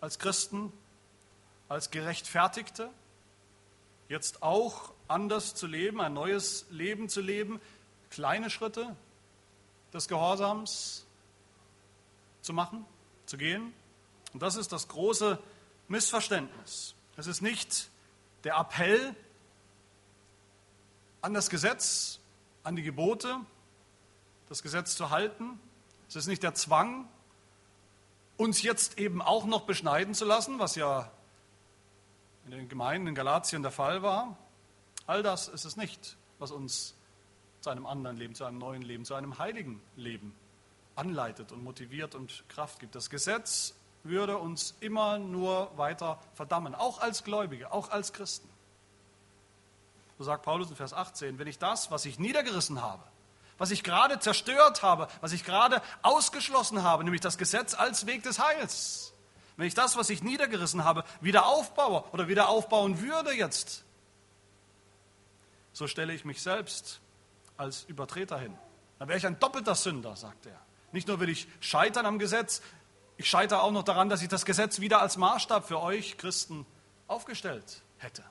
als Christen, als Gerechtfertigte, jetzt auch anders zu leben, ein neues Leben zu leben, kleine Schritte des Gehorsams zu machen, zu gehen. Und das ist das große Missverständnis. Es ist nicht der Appell an das Gesetz, an die Gebote, das Gesetz zu halten. Es ist nicht der Zwang, uns jetzt eben auch noch beschneiden zu lassen, was ja in den Gemeinden in Galatien der Fall war. All das ist es nicht, was uns zu einem anderen Leben, zu einem neuen Leben, zu einem heiligen Leben anleitet und motiviert und Kraft gibt. Das Gesetz würde uns immer nur weiter verdammen, auch als Gläubige, auch als Christen. So sagt Paulus in Vers 18, wenn ich das, was ich niedergerissen habe, was ich gerade zerstört habe, was ich gerade ausgeschlossen habe, nämlich das Gesetz als Weg des Heils, wenn ich das, was ich niedergerissen habe, wieder aufbaue oder wieder aufbauen würde jetzt, so stelle ich mich selbst als Übertreter hin. Dann wäre ich ein doppelter Sünder, sagt er. Nicht nur will ich scheitern am Gesetz, ich scheitere auch noch daran, dass ich das Gesetz wieder als Maßstab für euch Christen aufgestellt hätte.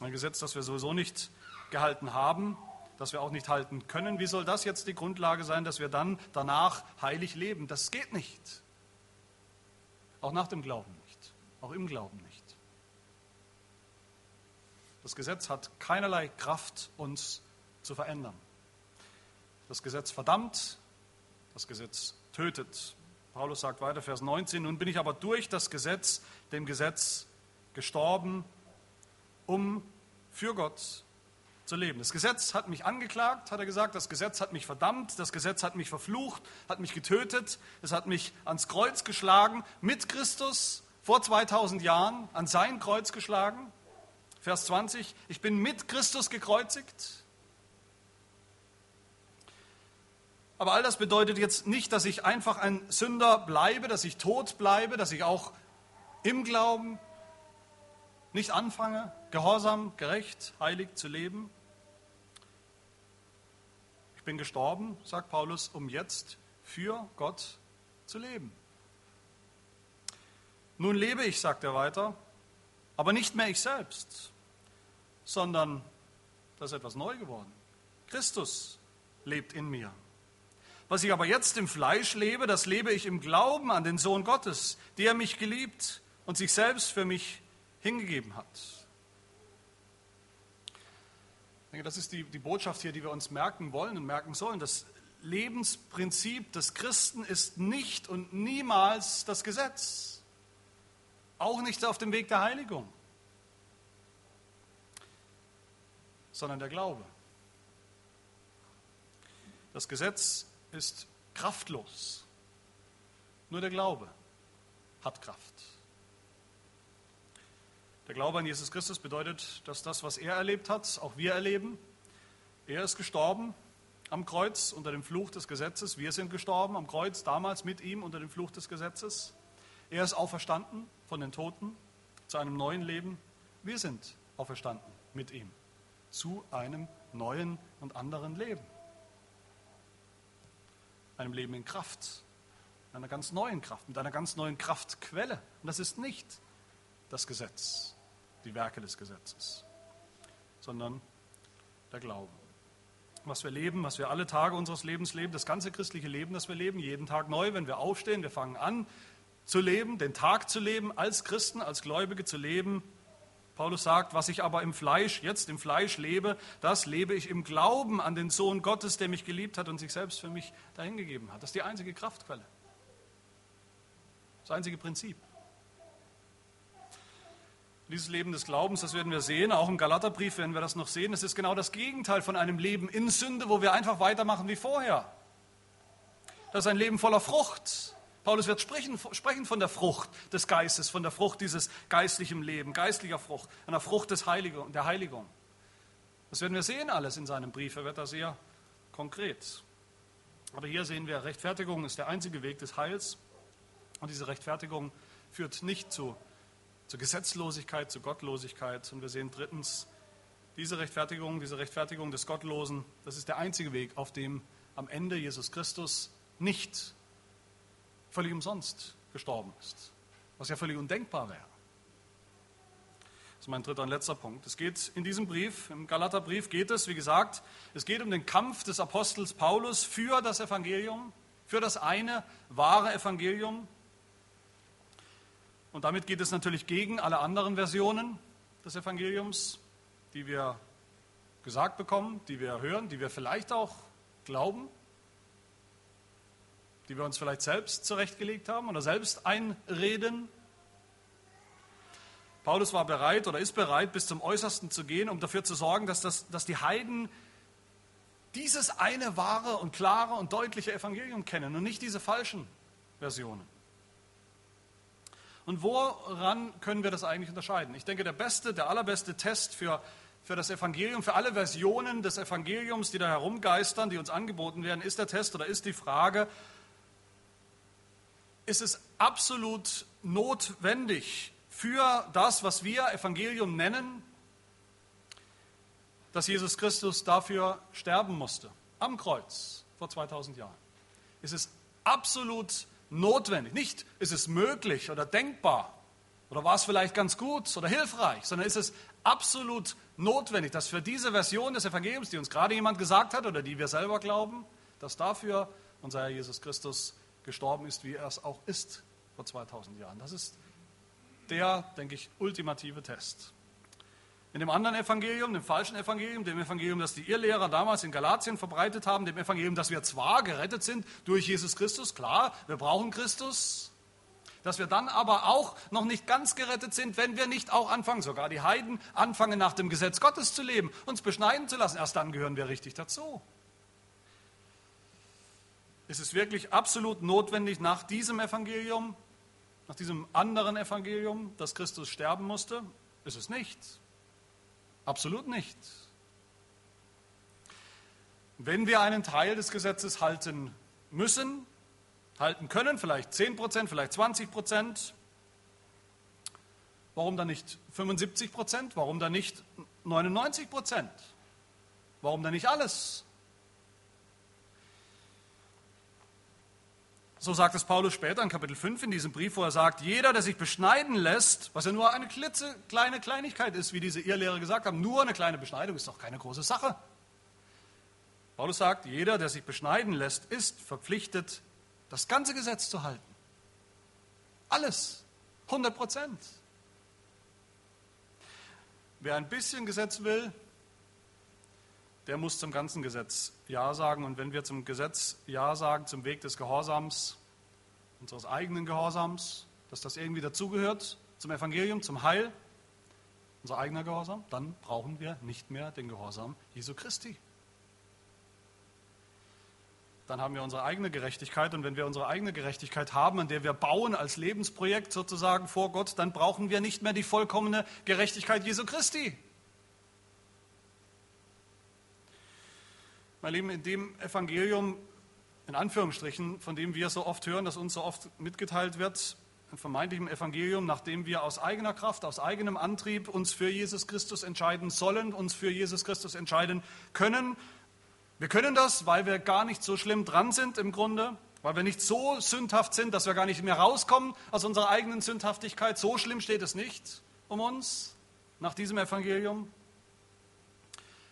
Ein Gesetz, das wir sowieso nicht gehalten haben, das wir auch nicht halten können. Wie soll das jetzt die Grundlage sein, dass wir dann danach heilig leben? Das geht nicht. Auch nach dem Glauben nicht. Auch im Glauben nicht. Das Gesetz hat keinerlei Kraft, uns zu verändern. Das Gesetz verdammt, Das Gesetz tötet. Paulus sagt weiter, Vers 19, nun bin ich aber durch das Gesetz, dem Gesetz gestorben, um für Gott zu leben. Das Gesetz hat mich angeklagt, hat er gesagt, das Gesetz hat mich verdammt, das Gesetz hat mich verflucht, hat mich getötet, es hat mich ans Kreuz geschlagen, mit Christus vor 2000 Jahren an sein Kreuz geschlagen. Vers 20, ich bin mit Christus gekreuzigt. Aber all das bedeutet jetzt nicht, dass ich einfach ein Sünder bleibe, dass ich tot bleibe, dass ich auch im Glauben nicht anfange, gehorsam, gerecht, heilig zu leben. Ich bin gestorben, sagt Paulus, um jetzt für Gott zu leben. Nun lebe ich, sagt er weiter, aber nicht mehr ich selbst, sondern das ist etwas neu geworden. Christus lebt in mir. Was ich aber jetzt im Fleisch lebe, das lebe ich im Glauben an den Sohn Gottes, der mich geliebt und sich selbst für mich hingegeben hat. Denke, das ist die, die Botschaft hier, die wir uns merken wollen und merken sollen. Das Lebensprinzip des Christen ist nicht und niemals das Gesetz. Auch nicht auf dem Weg der Heiligung, sondern der Glaube. Das Gesetz ist kraftlos. Nur der Glaube hat Kraft. Der Glaube an Jesus Christus bedeutet, dass das, was er erlebt hat, auch wir erleben. Er ist gestorben am Kreuz unter dem Fluch des Gesetzes. Wir sind gestorben am Kreuz damals mit ihm unter dem Fluch des Gesetzes. Er ist auferstanden von den Toten zu einem neuen Leben. Wir sind auferstanden mit ihm zu einem neuen und anderen Leben. Einem Leben in Kraft, einer ganz neuen Kraft, mit einer ganz neuen Kraftquelle. Und das ist nicht das Gesetz die Werke des Gesetzes, sondern der Glaube. Was wir leben, was wir alle Tage unseres Lebens leben, das ganze christliche Leben, das wir leben, jeden Tag neu, wenn wir aufstehen, wir fangen an zu leben, den Tag zu leben, als Christen, als Gläubige zu leben. Paulus sagt, was ich aber im Fleisch, jetzt im Fleisch lebe, das lebe ich im Glauben an den Sohn Gottes, der mich geliebt hat und sich selbst für mich dahingegeben hat. Das ist die einzige Kraftquelle. Das einzige Prinzip. Dieses Leben des Glaubens, das werden wir sehen, auch im Galaterbrief werden wir das noch sehen. Es ist genau das Gegenteil von einem Leben in Sünde, wo wir einfach weitermachen wie vorher. Das ist ein Leben voller Frucht. Paulus wird sprechen, sprechen von der Frucht des Geistes, von der Frucht dieses geistlichen Lebens, geistlicher Frucht, einer Frucht des Heiligung, der Heiligung. Das werden wir sehen alles in seinem Brief. Er wird da sehr konkret. Aber hier sehen wir, Rechtfertigung ist der einzige Weg des Heils. Und diese Rechtfertigung führt nicht zu zur Gesetzlosigkeit, zur Gottlosigkeit. Und wir sehen drittens, diese Rechtfertigung, diese Rechtfertigung des Gottlosen, das ist der einzige Weg, auf dem am Ende Jesus Christus nicht völlig umsonst gestorben ist, was ja völlig undenkbar wäre. Das ist mein dritter und letzter Punkt. Es geht in diesem Brief, im Galaterbrief geht es, wie gesagt, es geht um den Kampf des Apostels Paulus für das Evangelium, für das eine wahre Evangelium, und damit geht es natürlich gegen alle anderen Versionen des Evangeliums, die wir gesagt bekommen, die wir hören, die wir vielleicht auch glauben, die wir uns vielleicht selbst zurechtgelegt haben oder selbst einreden. Paulus war bereit oder ist bereit, bis zum Äußersten zu gehen, um dafür zu sorgen, dass, das, dass die Heiden dieses eine wahre und klare und deutliche Evangelium kennen und nicht diese falschen Versionen. Und woran können wir das eigentlich unterscheiden? Ich denke, der beste, der allerbeste Test für, für das Evangelium, für alle Versionen des Evangeliums, die da herumgeistern, die uns angeboten werden, ist der Test oder ist die Frage, ist es absolut notwendig für das, was wir Evangelium nennen, dass Jesus Christus dafür sterben musste, am Kreuz vor 2000 Jahren? Ist es absolut notwendig? Nicht ist es möglich oder denkbar oder war es vielleicht ganz gut oder hilfreich, sondern ist es absolut notwendig, dass für diese Version des Evangeliums, die uns gerade jemand gesagt hat oder die wir selber glauben, dass dafür unser Herr Jesus Christus gestorben ist, wie er es auch ist vor 2000 Jahren. Das ist der, denke ich, ultimative Test. In dem anderen Evangelium, dem falschen Evangelium, dem Evangelium, das die Irrlehrer damals in Galatien verbreitet haben, dem Evangelium, dass wir zwar gerettet sind durch Jesus Christus, klar, wir brauchen Christus, dass wir dann aber auch noch nicht ganz gerettet sind, wenn wir nicht auch anfangen, sogar die Heiden anfangen, nach dem Gesetz Gottes zu leben, uns beschneiden zu lassen. Erst dann gehören wir richtig dazu. Ist es wirklich absolut notwendig nach diesem Evangelium, nach diesem anderen Evangelium, dass Christus sterben musste? Ist es nicht. Absolut nicht. Wenn wir einen Teil des Gesetzes halten müssen, halten können, vielleicht 10 Prozent, vielleicht 20 Prozent, warum dann nicht 75 Prozent? Warum dann nicht 99 Prozent? Warum dann nicht alles? So sagt es Paulus später in Kapitel 5 in diesem Brief, wo er sagt, jeder, der sich beschneiden lässt, was ja nur eine klitzekleine Kleinigkeit ist, wie diese Irrlehrer gesagt haben, nur eine kleine Beschneidung ist doch keine große Sache. Paulus sagt, jeder, der sich beschneiden lässt, ist verpflichtet, das ganze Gesetz zu halten. Alles, 100 Prozent. Wer ein bisschen Gesetz will, der muss zum ganzen Gesetz Ja sagen. Und wenn wir zum Gesetz Ja sagen, zum Weg des Gehorsams, unseres eigenen Gehorsams, dass das irgendwie dazugehört, zum Evangelium, zum Heil, unser eigener Gehorsam, dann brauchen wir nicht mehr den Gehorsam Jesu Christi. Dann haben wir unsere eigene Gerechtigkeit und wenn wir unsere eigene Gerechtigkeit haben, an der wir bauen als Lebensprojekt sozusagen vor Gott, dann brauchen wir nicht mehr die vollkommene Gerechtigkeit Jesu Christi. Meine Lieben, in dem Evangelium, in Anführungsstrichen, von dem wir so oft hören, das uns so oft mitgeteilt wird, ein vermeintlichem Evangelium, nachdem wir aus eigener Kraft, aus eigenem Antrieb uns für Jesus Christus entscheiden sollen, uns für Jesus Christus entscheiden können. Wir können das, weil wir gar nicht so schlimm dran sind im Grunde, weil wir nicht so sündhaft sind, dass wir gar nicht mehr rauskommen aus unserer eigenen Sündhaftigkeit. So schlimm steht es nicht um uns nach diesem Evangelium.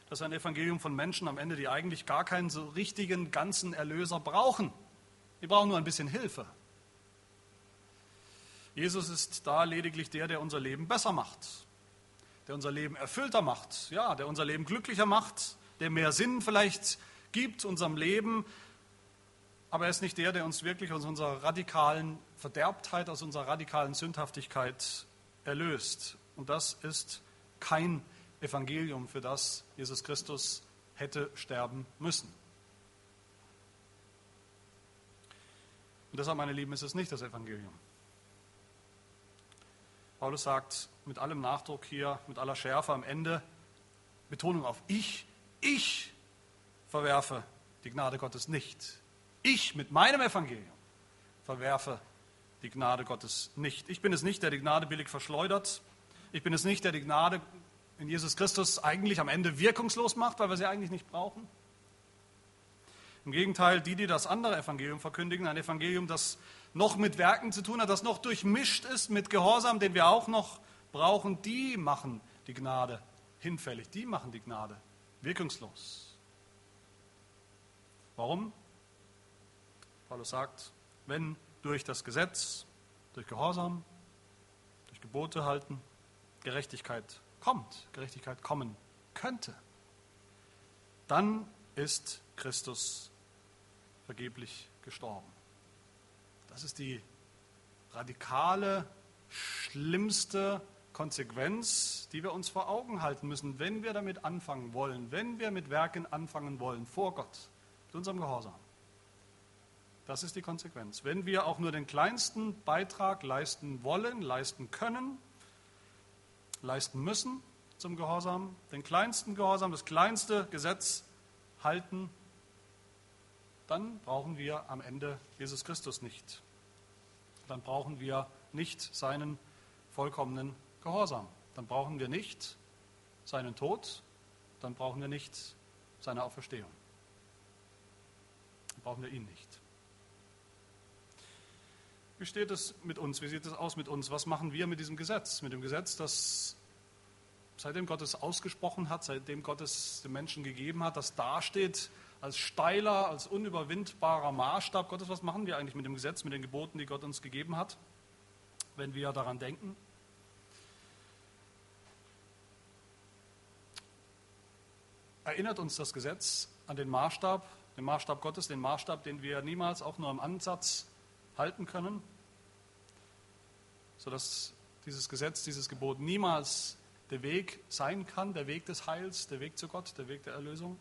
Das ist ein Evangelium von Menschen am Ende, die eigentlich gar keinen so richtigen, ganzen Erlöser brauchen. Die brauchen nur ein bisschen Hilfe. Jesus ist da lediglich der, der unser Leben besser macht, der unser Leben erfüllter macht, ja, der unser Leben glücklicher macht, der mehr Sinn vielleicht gibt unserem Leben. Aber er ist nicht der, der uns wirklich aus unserer radikalen Verderbtheit, aus unserer radikalen Sündhaftigkeit erlöst. Und das ist kein Evangelium, für das Jesus Christus hätte sterben müssen. Und deshalb, meine Lieben, ist es nicht das Evangelium. Paulus sagt mit allem Nachdruck hier, mit aller Schärfe am Ende, Betonung auf ich, ich verwerfe die Gnade Gottes nicht. Ich mit meinem Evangelium verwerfe die Gnade Gottes nicht. Ich bin es nicht, der die Gnade billig verschleudert. Ich bin es nicht, der die Gnade in Jesus Christus eigentlich am Ende wirkungslos macht, weil wir sie eigentlich nicht brauchen. Im Gegenteil, die, die das andere Evangelium verkündigen, ein Evangelium, das noch mit Werken zu tun hat, das noch durchmischt ist mit Gehorsam, den wir auch noch brauchen, die machen die Gnade hinfällig, die machen die Gnade wirkungslos. Warum? Paulus sagt, wenn durch das Gesetz, durch Gehorsam, durch Gebote halten, Gerechtigkeit kommt, Gerechtigkeit kommen könnte, dann ist Christus vergeblich gestorben. Das ist die radikale, schlimmste Konsequenz, die wir uns vor Augen halten müssen, wenn wir damit anfangen wollen, wenn wir mit Werken anfangen wollen vor Gott, mit unserem Gehorsam. Das ist die Konsequenz. Wenn wir auch nur den kleinsten Beitrag leisten wollen, leisten können, leisten müssen zum Gehorsam, den kleinsten Gehorsam, das kleinste Gesetz halten, dann brauchen wir am Ende Jesus Christus nicht. Dann brauchen wir nicht seinen vollkommenen Gehorsam. Dann brauchen wir nicht seinen Tod, dann brauchen wir nicht seine Auferstehung. Dann brauchen wir ihn nicht. Wie steht es mit uns? Wie sieht es aus mit uns? Was machen wir mit diesem Gesetz? Mit dem Gesetz, das seitdem Gott es ausgesprochen hat, seitdem Gott es den Menschen gegeben hat, das dasteht als steiler, als unüberwindbarer Maßstab Gottes. Was machen wir eigentlich mit dem Gesetz, mit den Geboten, die Gott uns gegeben hat, wenn wir daran denken? erinnert uns das Gesetz an den Maßstab, den Maßstab Gottes, den Maßstab, den wir niemals auch nur im Ansatz halten können, sodass dieses Gesetz, dieses Gebot niemals der Weg sein kann, der Weg des Heils, der Weg zu Gott, der Weg der Erlösung.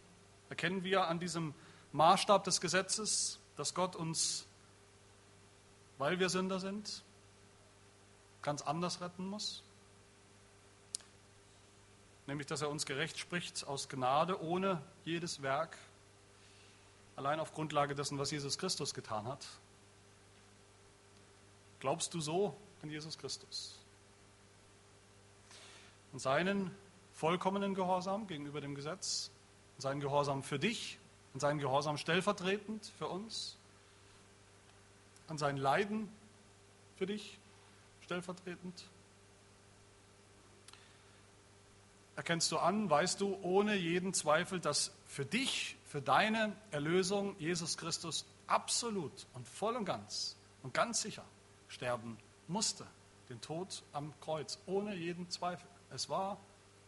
Erkennen wir an diesem Maßstab des Gesetzes, dass Gott uns, weil wir Sünder sind, ganz anders retten muss? Nämlich, dass er uns gerecht spricht aus Gnade, ohne jedes Werk, allein auf Grundlage dessen, was Jesus Christus getan hat. Glaubst du so an Jesus Christus? Und seinen vollkommenen Gehorsam gegenüber dem Gesetz, seinen Gehorsam für dich, und seinen Gehorsam stellvertretend für uns, an sein Leiden für dich stellvertretend. Erkennst du an, weißt du ohne jeden Zweifel, dass für dich, für deine Erlösung Jesus Christus absolut und voll und ganz und ganz sicher sterben musste, den Tod am Kreuz, ohne jeden Zweifel. Es war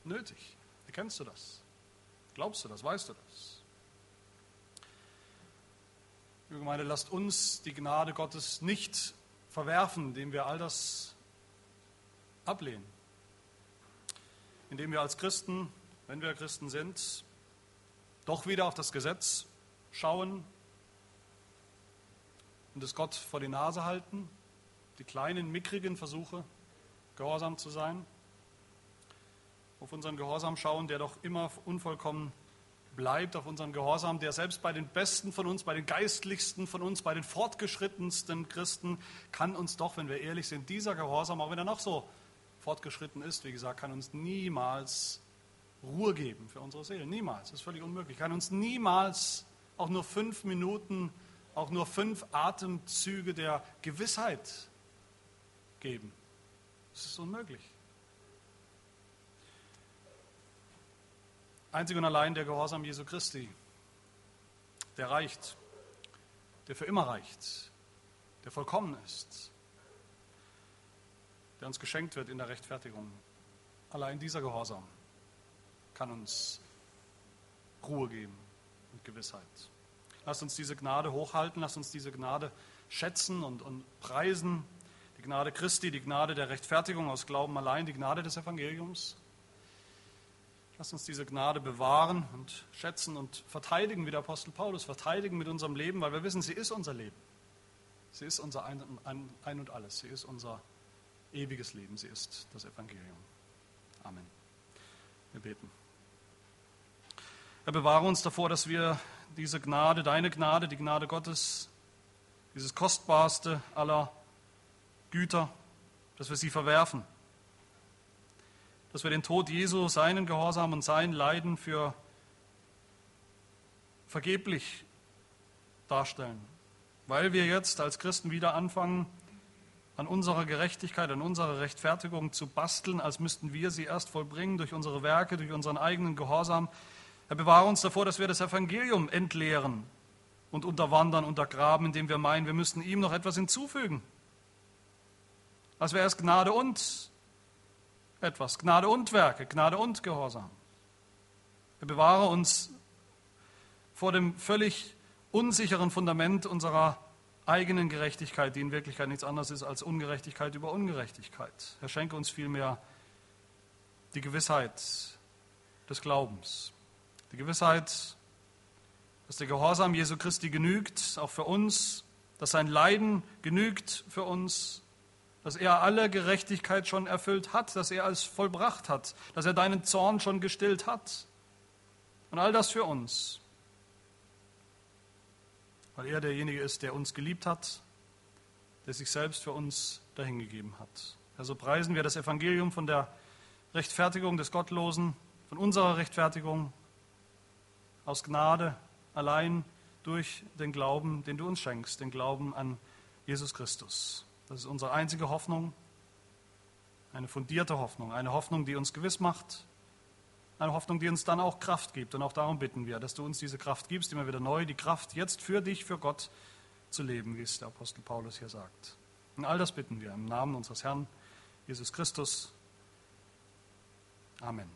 nötig. Erkennst du das? Glaubst du das? Weißt du das? Liebe Gemeinde, lasst uns die Gnade Gottes nicht verwerfen, indem wir all das ablehnen. Indem wir als Christen, wenn wir Christen sind, doch wieder auf das Gesetz schauen und es Gott vor die Nase halten, die kleinen, mickrigen Versuche, gehorsam zu sein, auf unseren Gehorsam schauen, der doch immer unvollkommen bleibt, auf unseren Gehorsam, der selbst bei den Besten von uns, bei den Geistlichsten von uns, bei den fortgeschrittensten Christen, kann uns doch, wenn wir ehrlich sind, dieser Gehorsam, auch wenn er noch so fortgeschritten ist, wie gesagt, kann uns niemals Ruhe geben für unsere Seele. Niemals. Das ist völlig unmöglich. Kann uns niemals auch nur fünf Minuten, auch nur fünf Atemzüge der Gewissheit geben. Das ist unmöglich. Einzig und allein der Gehorsam Jesu Christi, der reicht, der für immer reicht, der vollkommen ist, der uns geschenkt wird in der Rechtfertigung. Allein dieser Gehorsam kann uns Ruhe geben und Gewissheit. Lasst uns diese Gnade hochhalten, lasst uns diese Gnade schätzen und, und preisen. Die Gnade Christi, die Gnade der Rechtfertigung aus Glauben allein, die Gnade des Evangeliums. Lass uns diese Gnade bewahren und schätzen und verteidigen, wie der Apostel Paulus, verteidigen mit unserem Leben, weil wir wissen, sie ist unser Leben. Sie ist unser Ein, und alles. Sie ist unser ewiges Leben. Sie ist das Evangelium. Amen. Wir beten. Herr, bewahre uns davor, dass wir diese Gnade, deine Gnade, die Gnade Gottes, dieses kostbarste aller Güter, dass wir sie verwerfen dass wir den Tod Jesu, seinen Gehorsam und sein Leiden für vergeblich darstellen, weil wir jetzt als Christen wieder anfangen, an unserer Gerechtigkeit, an unserer Rechtfertigung zu basteln, als müssten wir sie erst vollbringen durch unsere Werke, durch unseren eigenen Gehorsam. Herr, bewahre uns davor, dass wir das Evangelium entleeren und unterwandern, untergraben, indem wir meinen, wir müssten ihm noch etwas hinzufügen. Als wäre es Gnade und etwas. Gnade und Werke, Gnade und Gehorsam. Er bewahre uns vor dem völlig unsicheren Fundament unserer eigenen Gerechtigkeit, die in Wirklichkeit nichts anderes ist als Ungerechtigkeit über Ungerechtigkeit. Er schenke uns vielmehr die Gewissheit des Glaubens, die Gewissheit, dass der Gehorsam Jesu Christi genügt, auch für uns, dass sein Leiden genügt für uns, dass er alle Gerechtigkeit schon erfüllt hat, dass er alles vollbracht hat, dass er deinen Zorn schon gestillt hat. Und all das für uns, weil er derjenige ist, der uns geliebt hat, der sich selbst für uns dahingegeben hat. Also preisen wir das Evangelium von der Rechtfertigung des Gottlosen, von unserer Rechtfertigung aus Gnade allein durch den Glauben, den du uns schenkst, den Glauben an Jesus Christus. Das ist unsere einzige Hoffnung, eine fundierte Hoffnung, eine Hoffnung, die uns gewiss macht, eine Hoffnung, die uns dann auch Kraft gibt. Und auch darum bitten wir, dass du uns diese Kraft gibst, immer wieder neu, die Kraft jetzt für dich, für Gott zu leben, wie es der Apostel Paulus hier sagt. Und all das bitten wir im Namen unseres Herrn Jesus Christus. Amen.